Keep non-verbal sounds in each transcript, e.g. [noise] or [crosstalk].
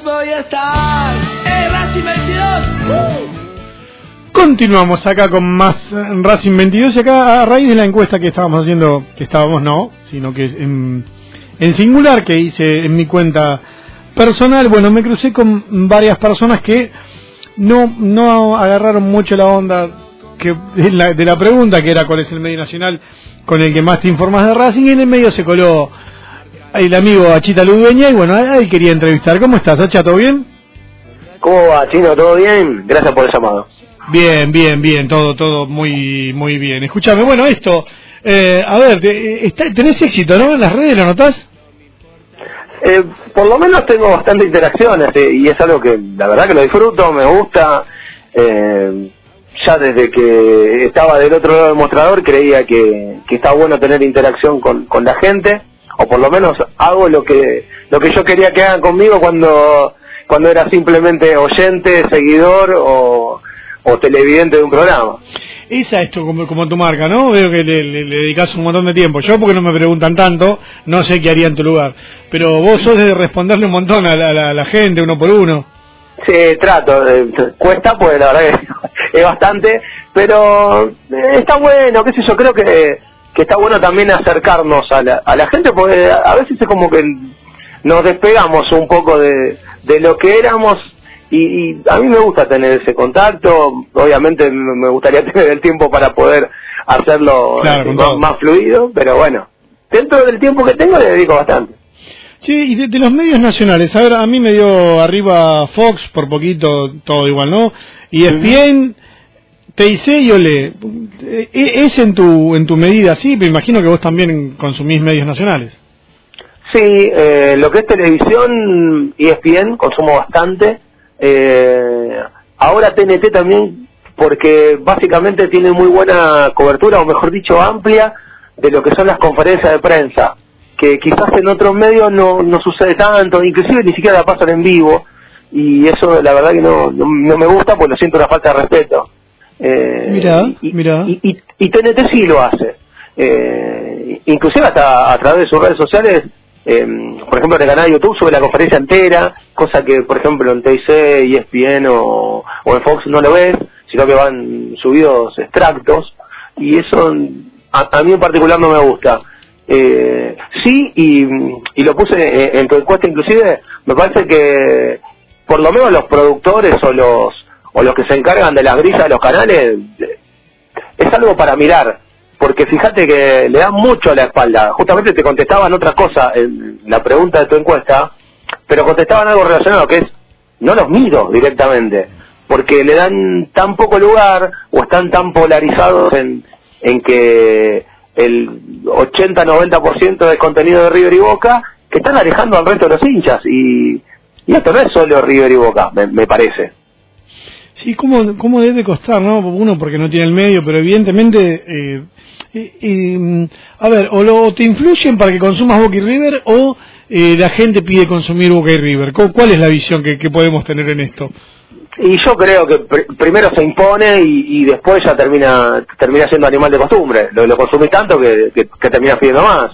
voy a estar. ¡Eh, Racing 22! Continuamos acá con más Racing 22 y acá a raíz de la encuesta que estábamos haciendo, que estábamos no, sino que en, en singular que hice en mi cuenta personal, bueno, me crucé con varias personas que no, no agarraron mucho la onda que, de, la, de la pregunta que era cuál es el medio nacional con el que más te informas de Racing y en el medio se coló el amigo Achita Ludueña y bueno, a él quería entrevistar. ¿Cómo estás, Acha? ¿Todo bien? ¿Cómo va, Chino? ¿Todo bien? Gracias por el llamado. Bien, bien, bien, todo, todo muy, muy bien. Escúchame, bueno, esto, eh, a ver, te- está- tenés éxito, ¿no? En las redes, ¿lo notás? Eh, por lo menos tengo bastante interacciones eh, y es algo que la verdad que lo disfruto, me gusta. Eh, ya desde que estaba del otro lado del mostrador creía que, que está bueno tener interacción con, con la gente o por lo menos hago lo que lo que yo quería que hagan conmigo cuando cuando era simplemente oyente, seguidor o, o televidente de un programa. Esa es tu, como, como tu marca, ¿no? Veo que le, le, le dedicas un montón de tiempo. Yo, porque no me preguntan tanto, no sé qué haría en tu lugar. Pero vos sos de responderle un montón a la, a la- a la gente, uno por uno. Sí, trato, eh, cuesta pues la verdad que [laughs] es bastante, pero eh, está bueno, qué sé yo, creo que, que está bueno también acercarnos a la, a la gente porque a veces es como que nos despegamos un poco de, de lo que éramos y, y a mí me gusta tener ese contacto, obviamente me gustaría [laughs] tener el tiempo para poder hacerlo Claro, más, fluido, pero bueno, dentro del tiempo que tengo le dedico bastante. Sí, y de, de los medios nacionales, a ver, a mí me dio arriba Fox, por poquito, todo igual, ¿no? Y ESPN, TIC y Olé. Eh, ¿Es en tu, en tu medida así? Me imagino que vos también consumís medios nacionales. Sí, eh, lo que es televisión, E ESPN, consumo bastante. Eh, ahora TNT también, porque básicamente tiene muy buena cobertura, o mejor dicho, amplia, de lo que son las conferencias de prensa, que quizás en otros medios no, no sucede tanto, inclusive ni siquiera la pasan en vivo, y eso la verdad que no, no, no me gusta, porque lo siento una falta de respeto. Eh, Mirá, y, mirá. Y, y- y TNT sí lo hace. Eh, inclusive hasta a través de sus redes sociales, eh, por ejemplo en el canal de YouTube sube la conferencia entera, cosa que por ejemplo en TIC, ESPN o, o en Fox no lo ves, sino que van subidos extractos y eso a, a mí en particular no me gusta. Eh, sí, y, y lo puse en, en tu encuesta inclusive, me parece que por lo menos los productores o los o los que se encargan de las grillas de los canales es algo para mirar, porque fíjate que le dan mucho a la espalda. Justamente te contestaban otra cosa en la pregunta de tu encuesta, pero contestaban algo relacionado que es, no los miro directamente, porque le dan tan poco lugar o están tan polarizados en, en que el 80-90% del contenido de River y Boca, que están alejando al resto de los hinchas. Y, y esto no es solo River y Boca, me parece. Sí, ¿cómo, ¿cómo debe costar, no? Uno porque no tiene el medio, pero evidentemente, eh, eh, a ver, o, lo, te influyen para que consumas Boca River o eh, la gente pide consumir Boca y River. ¿Cu- ¿Cuál es la visión que, podemos tener en esto? Y yo creo que pr- primero se impone y, y después ya termina termina siendo animal de costumbre. Lo, lo consumís tanto que, que, que terminas pidiendo más.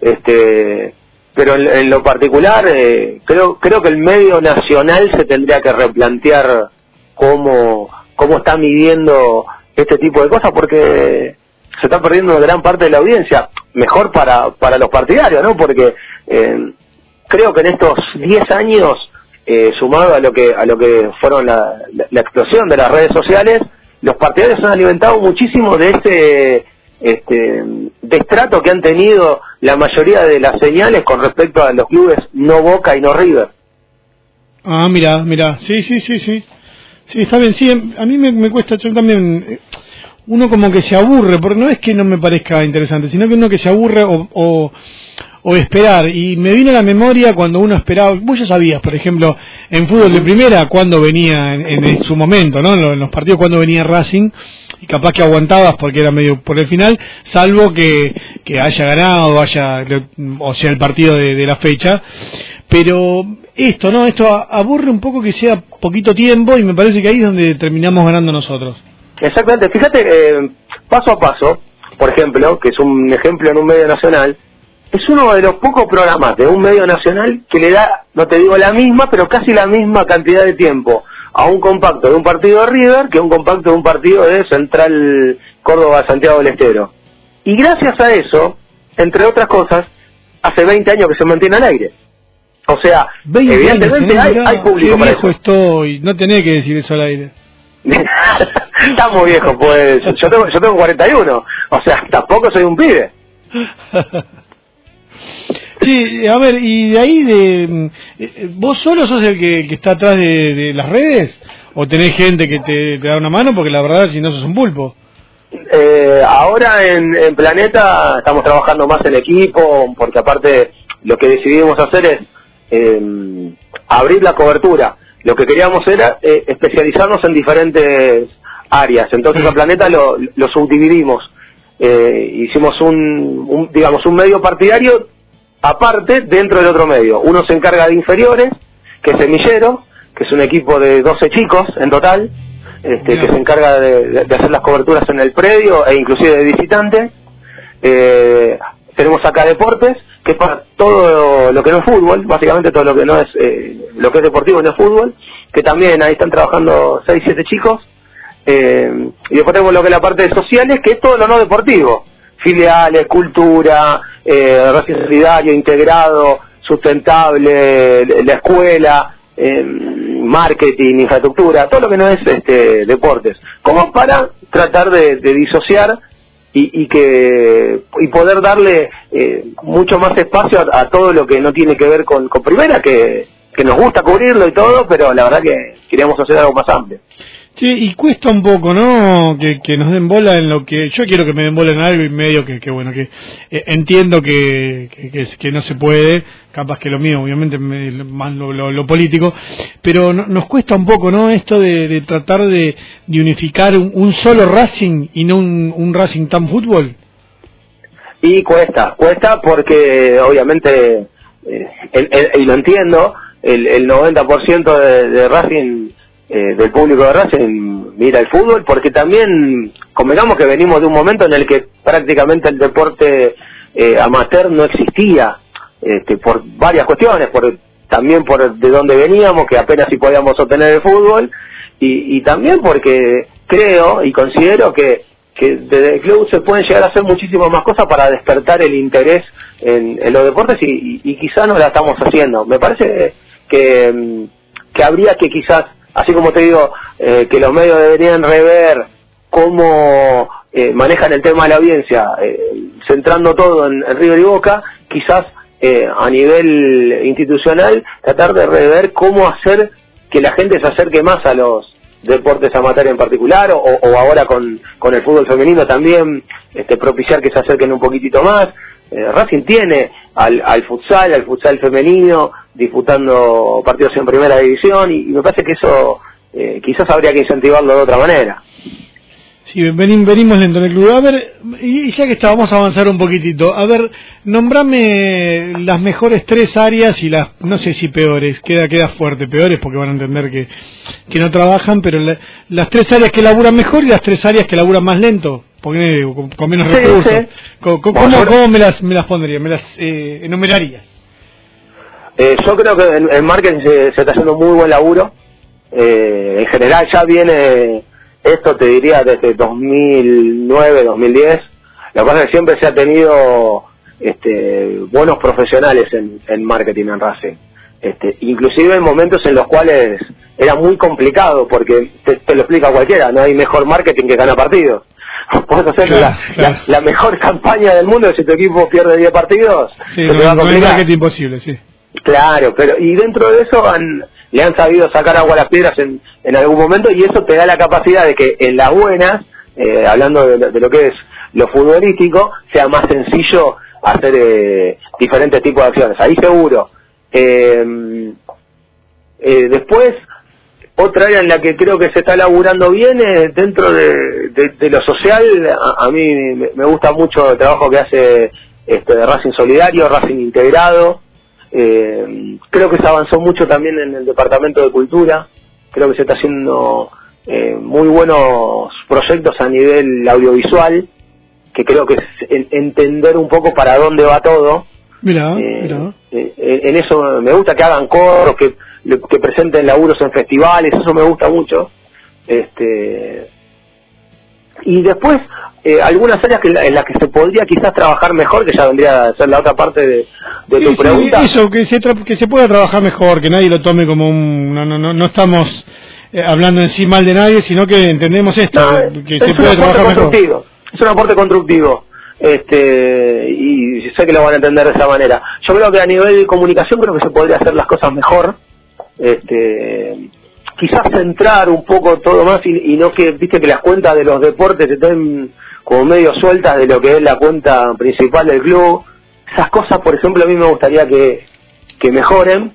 Este, pero en, en lo particular, eh, creo creo que el medio nacional se tendría que replantear cómo, cómo está midiendo este tipo de cosas porque se está perdiendo una gran parte de la audiencia. Mejor para, para los partidarios, ¿no? Porque eh, creo que en estos 10 años, eh, sumado a lo que a lo que fueron la, la- explosión de las redes sociales, los partidarios han alimentado muchísimo de ese este destrato que han tenido la mayoría de las señales con respecto a los clubes no Boca y no River. Ah, mira, mira, sí, sí, sí, sí. Sí, está bien, sí, a mí me, cuesta, yo también, eh, uno como que se aburre, porque no es que no me parezca interesante, sino que uno que se aburre o, o, esperar. Y me vino a la memoria cuando uno esperaba, vos ya sabías, por ejemplo, en fútbol de primera, cuando venía en, en su momento, ¿no? En los- partidos cuando venía Racing, y capaz que aguantabas porque era medio por el final, salvo que, que haya ganado, haya, o sea, el partido de, de la fecha. Pero esto, ¿no? Esto aburre un poco que sea poquito tiempo y me parece que ahí es donde terminamos ganando nosotros. Exactamente, fíjate, eh, paso a paso, por ejemplo, que es un ejemplo en un medio nacional, es uno de los pocos programas de un medio nacional que le da, no te digo la misma, pero casi la misma cantidad de tiempo a un compacto de un partido de River que a un compacto de un partido de Central Córdoba Santiago del Estero. Y gracias a eso, entre otras cosas, hace 20 años que se mantiene al aire. O sea, evidentemente hay, hay, público qué viejo estoy, no tenés que decir eso al aire. [laughs] Está muy viejo, pues. Yo tengo, yo tengo 41, o sea, tampoco soy un pibe. [laughs] Sí, a ver, y de ahí, de ¿vos solo sos el que, que está atrás de, las redes? ¿O tenés gente que te, da una mano? Porque la verdad, si no sos un pulpo. Eh, ahora en, en, Planeta estamos trabajando más en equipo, porque aparte lo que decidimos hacer es eh, abrir la cobertura. Lo que queríamos era eh, especializarnos en diferentes áreas. Entonces a Planeta lo, lo subdividimos. Eh, hicimos un, un, digamos, un medio partidario aparte dentro del otro medio. Uno se encarga de inferiores, que es Semillero, que es un equipo de 12 chicos en total, este, que se encarga de, hacer las coberturas en el predio e inclusive de visitantes. Eh, tenemos acá deportes, que es para todo lo que no es fútbol, básicamente todo lo que no es eh, lo que es deportivo no es fútbol, que también ahí están trabajando 6, 7 chicos. Eh, y después tenemos lo que es la parte de sociales, que es todo lo no deportivo, filiales, cultura, eh, solidario, integrado, sustentable, la escuela, eh, marketing, infraestructura, todo lo que no es este, deportes, como para tratar de, disociar y, y, que y poder darle eh, mucho más espacio a, todo lo que no tiene que ver con, con primera, que, que nos gusta cubrirlo y todo, pero la verdad que queríamos hacer algo más amplio. Sí, y cuesta un poco, ¿no? Que, que nos den bola en lo que yo quiero que me den bola en algo y medio que, que bueno, que eh, entiendo que, que, no se puede, capaz que lo mío, obviamente, más lo, lo, político, pero nos cuesta un poco, ¿no? Esto de, de tratar de, de unificar un, solo Racing y no un, un Racing tan fútbol. Y cuesta, cuesta porque obviamente, eh, y lo entiendo, el, el 90% de, de Racing eh, del público de Racing mira el fútbol, porque también convengamos que venimos de un momento en el que prácticamente el deporte eh, amateur no existía, este, por varias cuestiones, por también por de dónde veníamos, que apenas si podíamos obtener el fútbol, y, y también porque creo y considero que, que desde el club se pueden llegar a hacer muchísimas más cosas para despertar el interés en, los deportes y, y, quizás no la estamos haciendo. Me parece que, que habría que quizás así como te digo eh, que los medios deberían rever cómo eh, manejan el tema de la audiencia, eh, centrando todo en, River y Boca, quizás a nivel institucional tratar de rever cómo hacer que la gente se acerque más a los deportes amateur en particular o, ahora con, con el fútbol femenino también este, propiciar que se acerquen un poquitito más. Racing tiene al, al futsal, al futsal femenino, disputando partidos en primera división y, me parece que eso eh, quizás habría que incentivarlo de otra manera. Sí, venimos lento en el club. A ver, y ya que está, vamos a avanzar un poquitito. A ver, nombrame las mejores tres áreas y las, no sé si peores, queda queda fuerte, peores porque van a entender que, que no trabajan, pero las tres áreas que laburan mejor y las tres áreas que laburan más lento, porque con, menos recursos. ¿Cómo, me, las, me las pondría, me las eh, enumerarías? Eh, yo creo que en, en marketing se, está haciendo muy buen laburo. Eh, en general ya viene esto, te diría, desde 2009, 2010. Lo que pasa es que siempre se ha tenido este, buenos profesionales en, en marketing en Racing. Este, inclusive en momentos en los cuales era muy complicado, porque te, lo explica cualquiera, no hay mejor marketing que gana partidos. [laughs] Puedes hacer la, mejor campaña del mundo si tu equipo pierde 10 partidos. Sí, marketing imposible, sí. Claro, pero y dentro de eso han, le han sabido sacar agua a las piedras en, en algún momento y eso te da la capacidad de que en las buenas, eh, hablando de, lo que es lo futbolístico, sea más sencillo hacer eh, diferentes tipos de acciones. Ahí seguro. Eh, eh, después, otra área en la que creo que se está laburando bien es dentro de, lo social. A, mí me gusta mucho el trabajo que hace este, Racing Solidario, Racing Integrado. Eh, creo que se avanzó mucho también en el Departamento de Cultura, creo que se está haciendo eh, muy buenos proyectos a nivel audiovisual, que creo que es entender un poco para dónde va todo, Mira, Eh, mira. eh, en eso me gusta que hagan coros, que, que presenten laburos en festivales, eso me gusta mucho. Este y después eh, algunas áreas que, en las que se podría quizás trabajar mejor, que ya vendría a ser la otra parte de, de Sí, tu sí, pregunta. eso, que se, tra- que se pueda trabajar mejor, que nadie lo tome como un... No, no, no, no estamos eh, hablando en sí mal de nadie, sino que entendemos esto, No, que es se un puede aporte trabajar mejor. Es un aporte constructivo. Este, y sé que lo van a entender de esa manera. Yo creo que a nivel de comunicación creo que se podría hacer las cosas mejor. Este, quizás centrar un poco todo más y, no que, viste que las cuentas de los deportes estén como medio sueltas de lo que es la cuenta principal del club. Esas cosas, por ejemplo, a mí me gustaría que, que mejoren.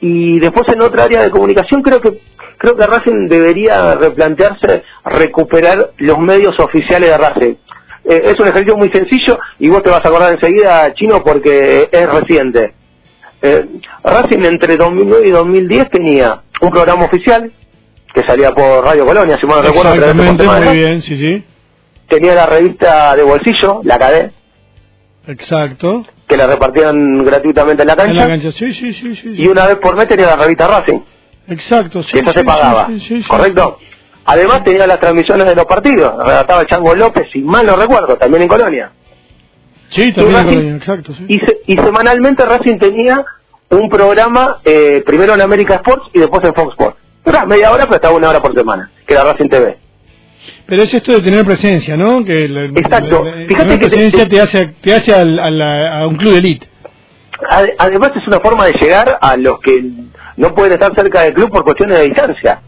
Y después en otra área de comunicación creo que creo que Racing debería replantearse recuperar los medios oficiales de Racing. Eh, es un ejercicio muy sencillo y vos te vas a acordar enseguida, Chino, porque es reciente. Eh, Racing entre 2009 y 2010 tenía un programa oficial que salía por Radio Colonia, si mal no recuerdo, semana. muy bien, sí, sí. Tenía la revista de bolsillo, la KD, Exacto. que la repartían gratuitamente en la En cancha. la cancha, sí, sí, sí, sí. Y una vez por mes tenía la revista Racing. Exacto, sí. que eso sí, se pagaba, sí, sí, sí, ¿correcto? Además tenía las transmisiones de los partidos, redactaba el Chango López, si mal no recuerdo, también en Colonia. Sí, también en Colonia, exacto, sí. Y, se- y semanalmente Racing tenía un programa, eh, primero en América Sports y después en Fox Sports. Era media hora, pero estaba una hora por semana, que era Racing TV. Pero es esto de tener presencia, ¿no? Que la- Exacto. la- la- Fíjate que presencia te- te, hace, te hace al- a, la- a un club de elite. Ade- Además es una forma de llegar a los que no pueden estar cerca del club por cuestiones de distancia.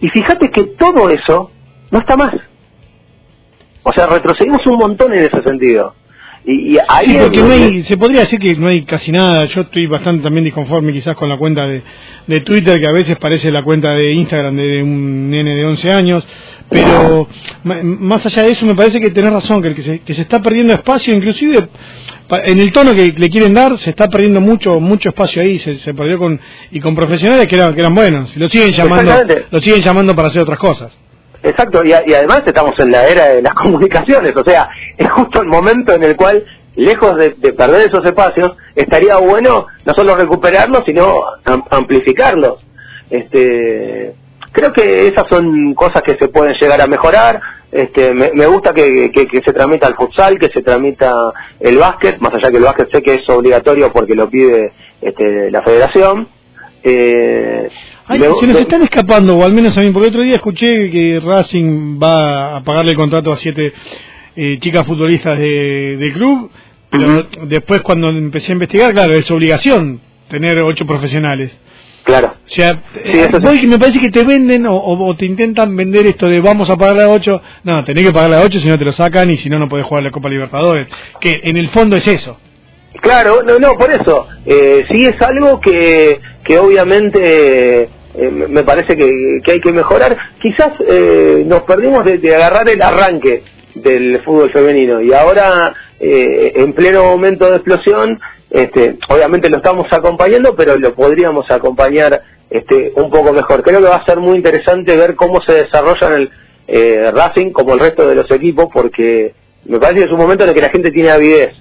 Y fíjate que todo eso no está más. O sea, retrocedimos un montón en ese sentido. Y, y ahí Sí, porque no hay, se podría decir que no hay casi nada. Yo estoy bastante también disconforme quizás con la cuenta de, de Twitter, que a veces parece la cuenta de Instagram de, de un nene de 11 años. Pero más allá de eso, me parece que tenés razón, que, el que, se, que se está perdiendo espacio, inclusive en el tono que le quieren dar, se está perdiendo mucho mucho espacio ahí. Se, se perdió con y con profesionales que eran, que eran buenos. Lo siguen llamando, lo siguen llamando para hacer otras cosas. Exacto, y, a- y además estamos en la era de las [laughs] comunicaciones, o sea, es justo el momento en el cual, lejos de, de perder esos espacios, estaría bueno no solo recuperarlos, sino am- amplificarlos. Este, creo que esas son cosas que se pueden llegar a mejorar. Este, me, me gusta que, que- que se tramita el futsal, que se tramita el básquet, más allá que el básquet sé que es obligatorio porque lo pide este, la federación. Eh, Ay, me- se nos me- están escapando, o al menos a mí, porque otro día escuché que Racing va a pagarle el contrato a siete eh, chicas futbolistas de, del club, pero después cuando empecé a investigar, claro, es obligación tener ocho profesionales. Claro. O sea, Sí, eh, eso sí. vos- me parece que te venden o, te intentan vender esto de vamos a pagarle a ocho. No, tenés que pagarle a ocho si no te lo sacan y si no, no podés jugar la Copa Libertadores. Que en el fondo es eso. Claro, no, no, por eso. Eh, sí es algo que, que obviamente eh, me parece que, que hay que mejorar. Quizás eh, nos perdimos de, agarrar el arranque del fútbol femenino y ahora eh, en pleno momento de explosión, este, obviamente lo estamos acompañando, pero lo podríamos acompañar este, un poco mejor. Creo que va a ser muy interesante ver cómo se desarrolla el Racing como el resto de los equipos, porque me parece que es un momento en el que la gente tiene avidez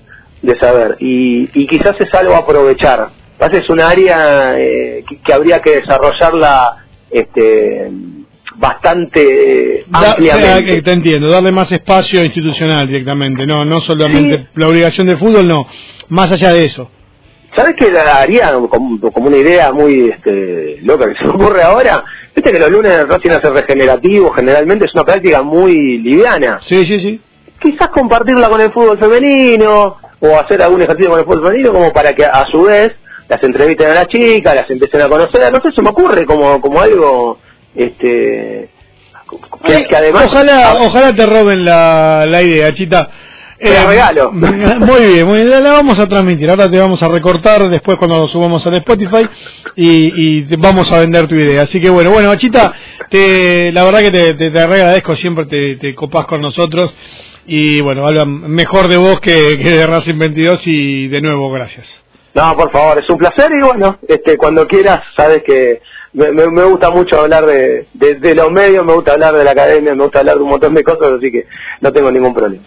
de saber y, y quizás es algo a aprovechar. Es un área eh, que, que habría que desarrollarla este, bastante Da- o sea, ampliamente. que te entiendo, darle más espacio institucional directamente, no no solamente Sí. la obligación de fútbol, no, más allá de eso. ¿Sabes qué haría como, como una idea muy este, loca que se me ocurre ahora? Viste que los lunes Racing hace regenerativo, generalmente es una práctica muy liviana. Sí, sí, sí. Quizás compartirla con el fútbol femenino o hacer algún ejercicio con el fútbol femenino como para que a su vez las entrevisten a las chicas, las empiecen a conocer, no sé, se me ocurre como, como algo este que, Ay, que además ojalá, ojalá te roben la, la idea, Chita. La regalo. [laughs] Muy bien, muy bien, la vamos a transmitir. Ahora te vamos a recortar después cuando lo subamos al Spotify y, y te vamos a vender tu idea. Así que bueno, bueno, Chita, te, la verdad que te, te, te agradezco, siempre te, te copás con nosotros y bueno, habla mejor de vos que, de Racing 22 y de nuevo, gracias. No, por favor, es un placer y bueno, este, cuando quieras, sabes que me, me- me gusta mucho hablar de, de, de los medios, me gusta hablar de la academia, me gusta hablar de un montón de cosas, así que no tengo ningún problema.